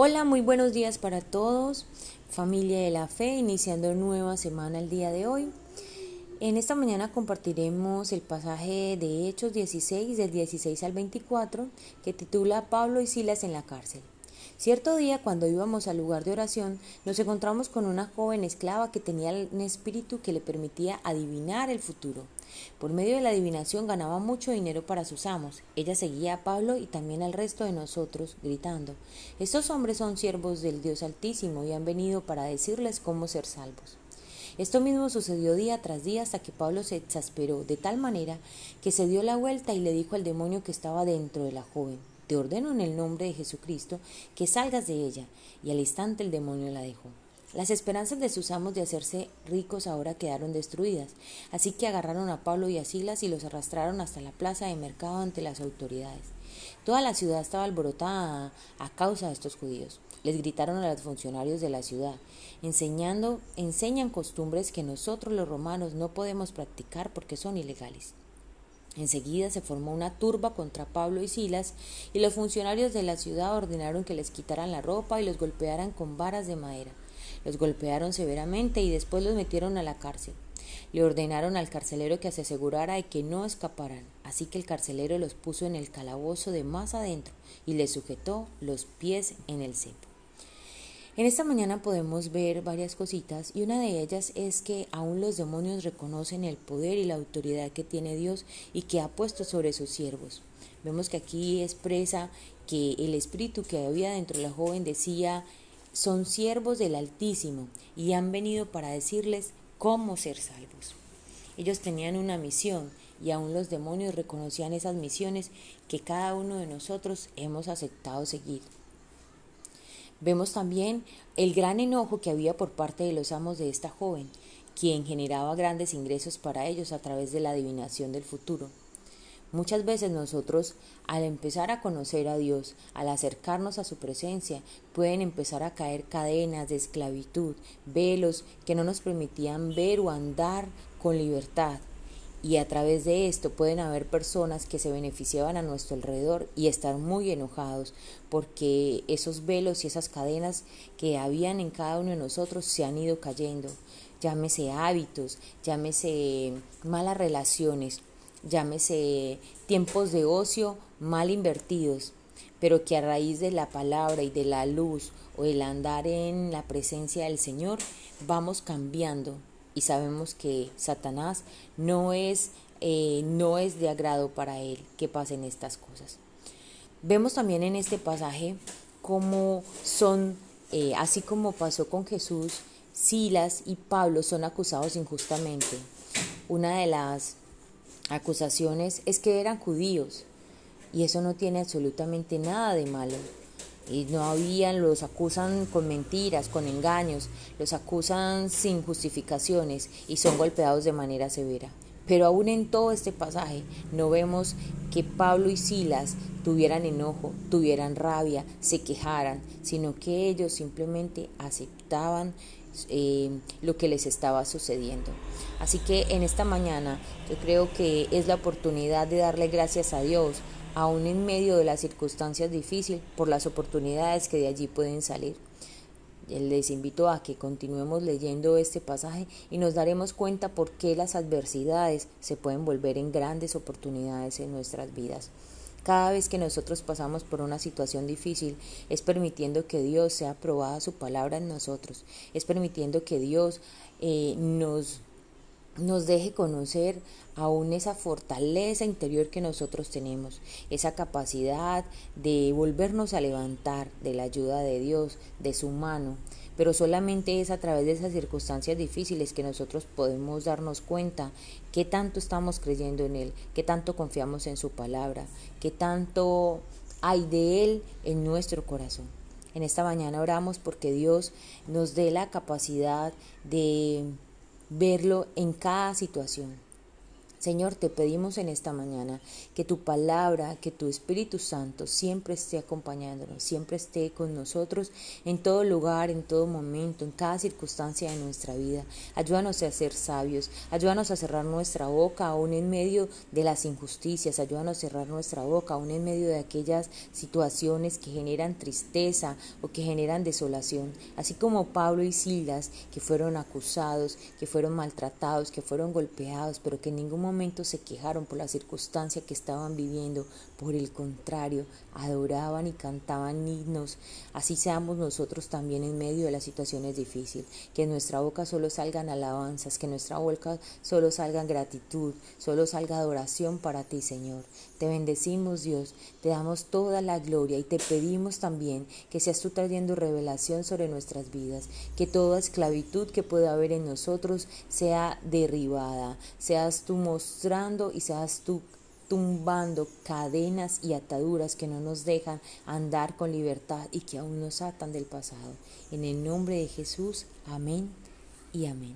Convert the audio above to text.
Hola, muy buenos días para todos, familia de la fe, iniciando nueva semana el día de hoy. En esta mañana compartiremos el pasaje de Hechos 16, del 16 al 24, que titula Pablo y Silas en la cárcel. Cierto día, cuando íbamos al lugar de oración, nos encontramos con una joven esclava que tenía un espíritu que le permitía adivinar el futuro. Por medio de la adivinación ganaba mucho dinero para sus amos. Ella seguía a Pablo y también al resto de nosotros, gritando Estos hombres son siervos del Dios Altísimo y han venido para decirles cómo ser salvos. Esto mismo sucedió día tras día hasta que Pablo se exasperó de tal manera que se dio la vuelta y le dijo al demonio que estaba dentro de la joven Te ordeno en el nombre de Jesucristo que salgas de ella. Y al instante el demonio la dejó. Las esperanzas de sus amos de hacerse ricos ahora quedaron destruidas, así que agarraron a Pablo y a Silas y los arrastraron hasta la plaza de mercado ante las autoridades. Toda la ciudad estaba alborotada a causa de estos judíos. Les gritaron a los funcionarios de la ciudad, enseñando, enseñan costumbres que nosotros los romanos no podemos practicar porque son ilegales. Enseguida se formó una turba contra Pablo y Silas, y los funcionarios de la ciudad ordenaron que les quitaran la ropa y los golpearan con varas de madera. Los golpearon severamente y después los metieron a la cárcel. Le ordenaron al carcelero que se asegurara de que no escaparan, así que el carcelero los puso en el calabozo de más adentro y les sujetó los pies en el cepo. En esta mañana podemos ver varias cositas y una de ellas es que aún los demonios reconocen el poder y la autoridad que tiene Dios y que ha puesto sobre sus siervos. Vemos que aquí expresa que el espíritu que había dentro de la joven decía son siervos del Altísimo y han venido para decirles cómo ser salvos. Ellos tenían una misión y aún los demonios reconocían esas misiones que cada uno de nosotros hemos aceptado seguir. Vemos también el gran enojo que había por parte de los amos de esta joven, quien generaba grandes ingresos para ellos a través de la adivinación del futuro. Muchas veces nosotros, al empezar a conocer a Dios, al acercarnos a su presencia, pueden empezar a caer cadenas de esclavitud, velos que no nos permitían ver o andar con libertad. Y a través de esto pueden haber personas que se beneficiaban a nuestro alrededor y estar muy enojados porque esos velos y esas cadenas que habían en cada uno de nosotros se han ido cayendo. Llámese hábitos, llámese malas relaciones, llámese tiempos de ocio mal invertidos, pero que a raíz de la palabra y de la luz o el andar en la presencia del Señor vamos cambiando y sabemos que Satanás no es, eh, no es de agrado para él que pasen estas cosas. Vemos también en este pasaje cómo son, eh, así como pasó con Jesús, Silas y Pablo son acusados injustamente. Una de las acusaciones es que eran judíos y eso no tiene absolutamente nada de malo. Y no habían, los acusan con mentiras, con engaños, los acusan sin justificaciones y son golpeados de manera severa. Pero aún en todo este pasaje no vemos que Pablo y Silas tuvieran enojo, tuvieran rabia, se quejaran, sino que ellos simplemente aceptaban eh, lo que les estaba sucediendo. Así que en esta mañana yo creo que es la oportunidad de darle gracias a Dios, aún en medio de las circunstancias difíciles, por las oportunidades que de allí pueden salir. Les invito a que continuemos leyendo este pasaje y nos daremos cuenta por qué las adversidades se pueden volver en grandes oportunidades en nuestras vidas. Cada vez que nosotros pasamos por una situación difícil, es permitiendo que Dios sea probada su palabra en nosotros, es permitiendo que Dios eh, nos nos deje conocer aún esa fortaleza interior que nosotros tenemos, esa capacidad de volvernos a levantar de la ayuda de Dios, de su mano. Pero solamente es a través de esas circunstancias difíciles que nosotros podemos darnos cuenta qué tanto estamos creyendo en Él, qué tanto confiamos en su palabra, qué tanto hay de Él en nuestro corazón. En esta mañana oramos porque Dios nos dé la capacidad de verlo en cada situación. Señor, te pedimos en esta mañana que tu palabra, que tu Espíritu Santo siempre esté acompañándonos, siempre esté con nosotros en todo lugar, en todo momento, en cada circunstancia de nuestra vida. Ayúdanos a ser sabios, ayúdanos a cerrar nuestra boca aún en medio de las injusticias, ayúdanos a cerrar nuestra boca aún en medio de aquellas situaciones que generan tristeza o que generan desolación. Así como Pablo y Silas, que fueron acusados, que fueron maltratados, que fueron golpeados, pero que en ningún momento se quejaron por la circunstancia que estaban viviendo, por el contrario, adoraban y cantaban himnos. Así seamos nosotros también en medio de las situaciones difíciles, que en nuestra boca solo salgan alabanzas, que en nuestra boca solo salgan gratitud, solo salga adoración para ti, Señor. Te bendecimos, Dios, te damos toda la gloria y te pedimos también que seas tú trayendo revelación sobre nuestras vidas, que toda esclavitud que pueda haber en nosotros sea derribada, seas tú y seas tú tumbando cadenas y ataduras que no nos dejan andar con libertad y que aún nos atan del pasado. En el nombre de Jesús, amén y amén.